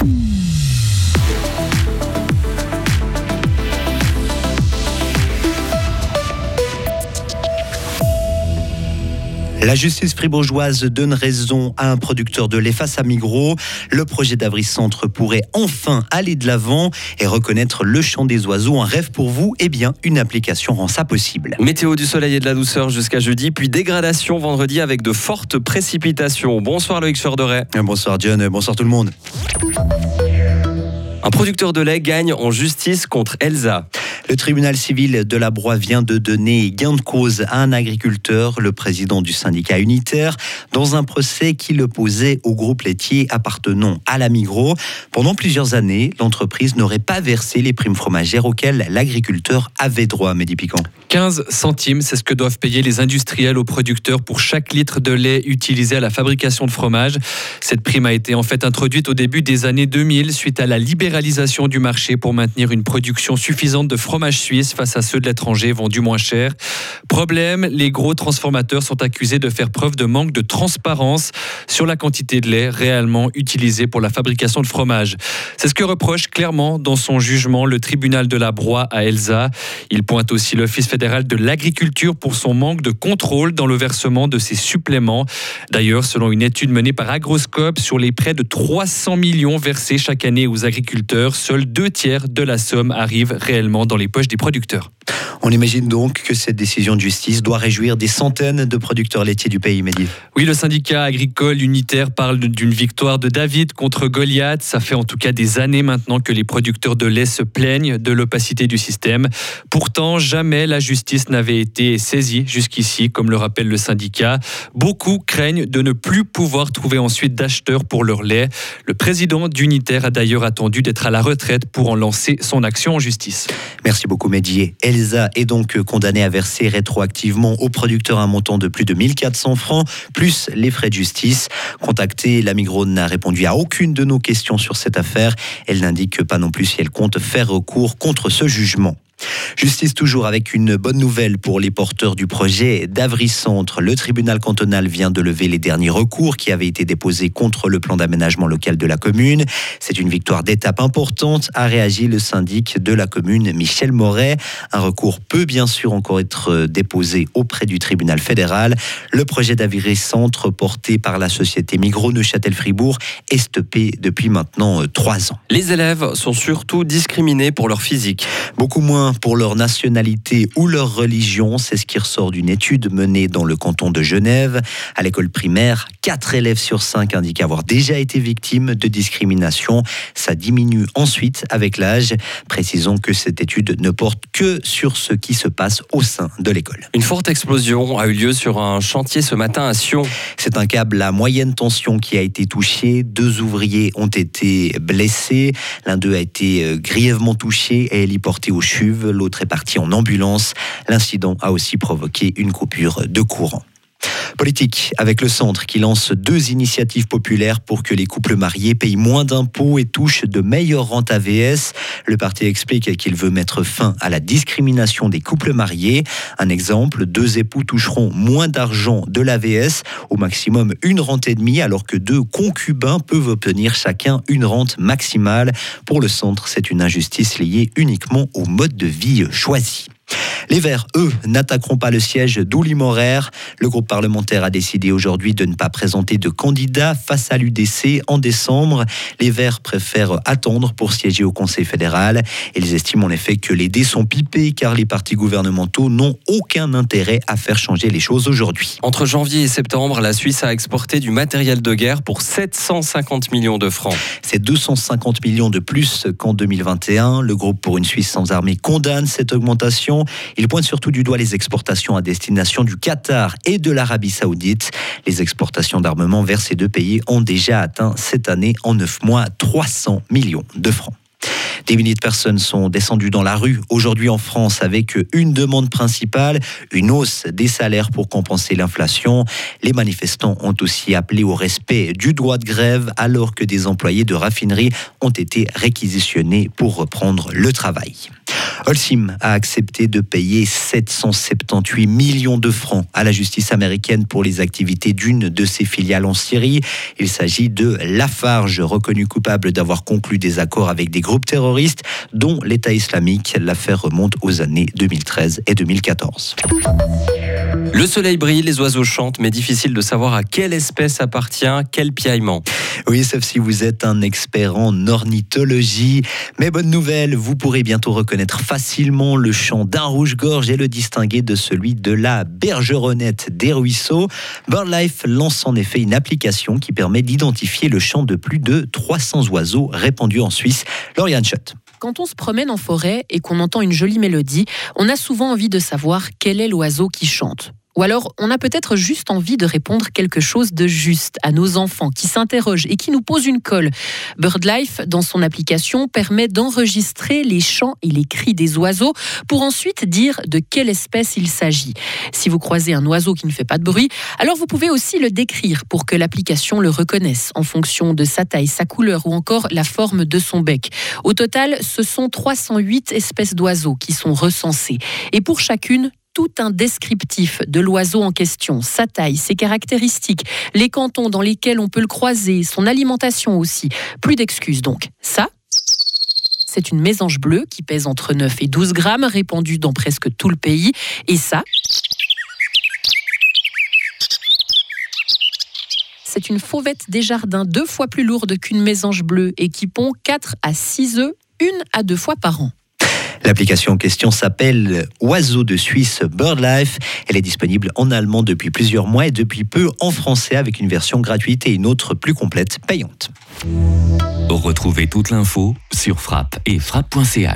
Mm. La justice fribourgeoise donne raison à un producteur de lait face à Migros. Le projet d'Avry Centre pourrait enfin aller de l'avant et reconnaître le chant des oiseaux. Un rêve pour vous? Eh bien, une application rend ça possible. Météo du soleil et de la douceur jusqu'à jeudi, puis dégradation vendredi avec de fortes précipitations. Bonsoir Loïc Chorderet. Bonsoir John, bonsoir tout le monde. Un producteur de lait gagne en justice contre Elsa. Le tribunal civil de la Broye vient de donner gain de cause à un agriculteur, le président du syndicat unitaire, dans un procès qui l'opposait au groupe laitier appartenant à la Migros. Pendant plusieurs années, l'entreprise n'aurait pas versé les primes fromagères auxquelles l'agriculteur avait droit, Mehdi Piquant. 15 centimes, c'est ce que doivent payer les industriels aux producteurs pour chaque litre de lait utilisé à la fabrication de fromage. Cette prime a été en fait introduite au début des années 2000 suite à la libéralisation du marché pour maintenir une production suffisante de fromage suisse face à ceux de l'étranger vendus moins cher. Problème, les gros transformateurs sont accusés de faire preuve de manque de transparence sur la quantité de lait réellement utilisée pour la fabrication de fromage. C'est ce que reproche clairement dans son jugement le tribunal de la Broye à Elsa. Il pointe aussi l'Office fédéral de l'agriculture pour son manque de contrôle dans le versement de ces suppléments. D'ailleurs, selon une étude menée par Agroscope, sur les près de 300 millions versés chaque année aux agriculteurs, seuls deux tiers de la somme arrivent réellement dans les des producteurs. On imagine donc que cette décision de justice doit réjouir des centaines de producteurs laitiers du pays, Mehdi. Oui, le syndicat agricole unitaire parle d'une victoire de David contre Goliath. Ça fait en tout cas des années maintenant que les producteurs de lait se plaignent de l'opacité du système. Pourtant, jamais la justice n'avait été saisie jusqu'ici, comme le rappelle le syndicat. Beaucoup craignent de ne plus pouvoir trouver ensuite d'acheteurs pour leur lait. Le président d'Unitaire a d'ailleurs attendu d'être à la retraite pour en lancer son action en justice. Merci beaucoup, Mehdi. Elsa est donc condamné à verser rétroactivement au producteur un montant de plus de 1400 francs, plus les frais de justice. Contactée, la Migros n'a répondu à aucune de nos questions sur cette affaire. Elle n'indique pas non plus si elle compte faire recours contre ce jugement. Justice toujours avec une bonne nouvelle pour les porteurs du projet d'Avry Centre. Le tribunal cantonal vient de lever les derniers recours qui avaient été déposés contre le plan d'aménagement local de la commune. C'est une victoire d'étape importante, a réagi le syndic de la commune, Michel Moret. Un recours peut bien sûr encore être déposé auprès du tribunal fédéral. Le projet d'Avry Centre, porté par la société Migros Neuchâtel-Fribourg, est stoppé depuis maintenant trois ans. Les élèves sont surtout discriminés pour leur physique. Beaucoup moins pour leur nationalité ou leur religion. C'est ce qui ressort d'une étude menée dans le canton de Genève. À l'école primaire, 4 élèves sur 5 indiquent avoir déjà été victimes de discrimination. Ça diminue ensuite avec l'âge. Précisons que cette étude ne porte que sur ce qui se passe au sein de l'école. Une forte explosion a eu lieu sur un chantier ce matin à Sion. C'est un câble à moyenne tension qui a été touché. Deux ouvriers ont été blessés. L'un d'eux a été euh, grièvement touché et héliporté au CHUV l'autre est parti en ambulance. L'incident a aussi provoqué une coupure de courant. Politique, avec le centre qui lance deux initiatives populaires pour que les couples mariés payent moins d'impôts et touchent de meilleures rentes AVS. Le parti explique qu'il veut mettre fin à la discrimination des couples mariés. Un exemple, deux époux toucheront moins d'argent de l'AVS, au maximum une rente et demie, alors que deux concubins peuvent obtenir chacun une rente maximale. Pour le centre, c'est une injustice liée uniquement au mode de vie choisi. Les Verts, eux, n'attaqueront pas le siège d'Ouli Morer. Le groupe parlementaire a décidé aujourd'hui de ne pas présenter de candidat face à l'UDC en décembre. Les Verts préfèrent attendre pour siéger au Conseil fédéral. Ils estiment en effet que les dés sont pipés car les partis gouvernementaux n'ont aucun intérêt à faire changer les choses aujourd'hui. Entre janvier et septembre, la Suisse a exporté du matériel de guerre pour 750 millions de francs. C'est 250 millions de plus qu'en 2021. Le groupe pour une Suisse sans armée condamne cette augmentation. Il pointe surtout du doigt les exportations à destination du Qatar et de l'Arabie saoudite. Les exportations d'armement vers ces deux pays ont déjà atteint cette année en 9 mois 300 millions de francs. Des milliers de personnes sont descendues dans la rue aujourd'hui en France avec une demande principale, une hausse des salaires pour compenser l'inflation. Les manifestants ont aussi appelé au respect du droit de grève alors que des employés de raffinerie ont été réquisitionnés pour reprendre le travail. Holcim a accepté de payer 778 millions de francs à la justice américaine pour les activités d'une de ses filiales en Syrie. Il s'agit de Lafarge, reconnu coupable d'avoir conclu des accords avec des groupes dont l'État islamique. L'affaire remonte aux années 2013 et 2014. Le soleil brille, les oiseaux chantent, mais difficile de savoir à quelle espèce appartient quel piaillement. Oui, sauf si vous êtes un expert en ornithologie. Mais bonne nouvelle, vous pourrez bientôt reconnaître facilement le chant d'un rouge-gorge et le distinguer de celui de la bergeronnette des ruisseaux. BirdLife lance en effet une application qui permet d'identifier le chant de plus de 300 oiseaux répandus en Suisse. Lauriane Schott. Quand on se promène en forêt et qu'on entend une jolie mélodie, on a souvent envie de savoir quel est l'oiseau qui chante. Ou alors, on a peut-être juste envie de répondre quelque chose de juste à nos enfants qui s'interrogent et qui nous posent une colle. BirdLife, dans son application, permet d'enregistrer les chants et les cris des oiseaux pour ensuite dire de quelle espèce il s'agit. Si vous croisez un oiseau qui ne fait pas de bruit, alors vous pouvez aussi le décrire pour que l'application le reconnaisse en fonction de sa taille, sa couleur ou encore la forme de son bec. Au total, ce sont 308 espèces d'oiseaux qui sont recensées. Et pour chacune, tout un descriptif de l'oiseau en question, sa taille, ses caractéristiques, les cantons dans lesquels on peut le croiser, son alimentation aussi. Plus d'excuses donc. Ça, c'est une mésange bleue qui pèse entre 9 et 12 grammes, répandue dans presque tout le pays. Et ça, c'est une fauvette des jardins deux fois plus lourde qu'une mésange bleue et qui pond 4 à 6 œufs, une à deux fois par an. L'application en question s'appelle Oiseau de Suisse BirdLife. Elle est disponible en allemand depuis plusieurs mois et depuis peu en français avec une version gratuite et une autre plus complète payante. Retrouvez toute l'info sur frappe et frappe.ch.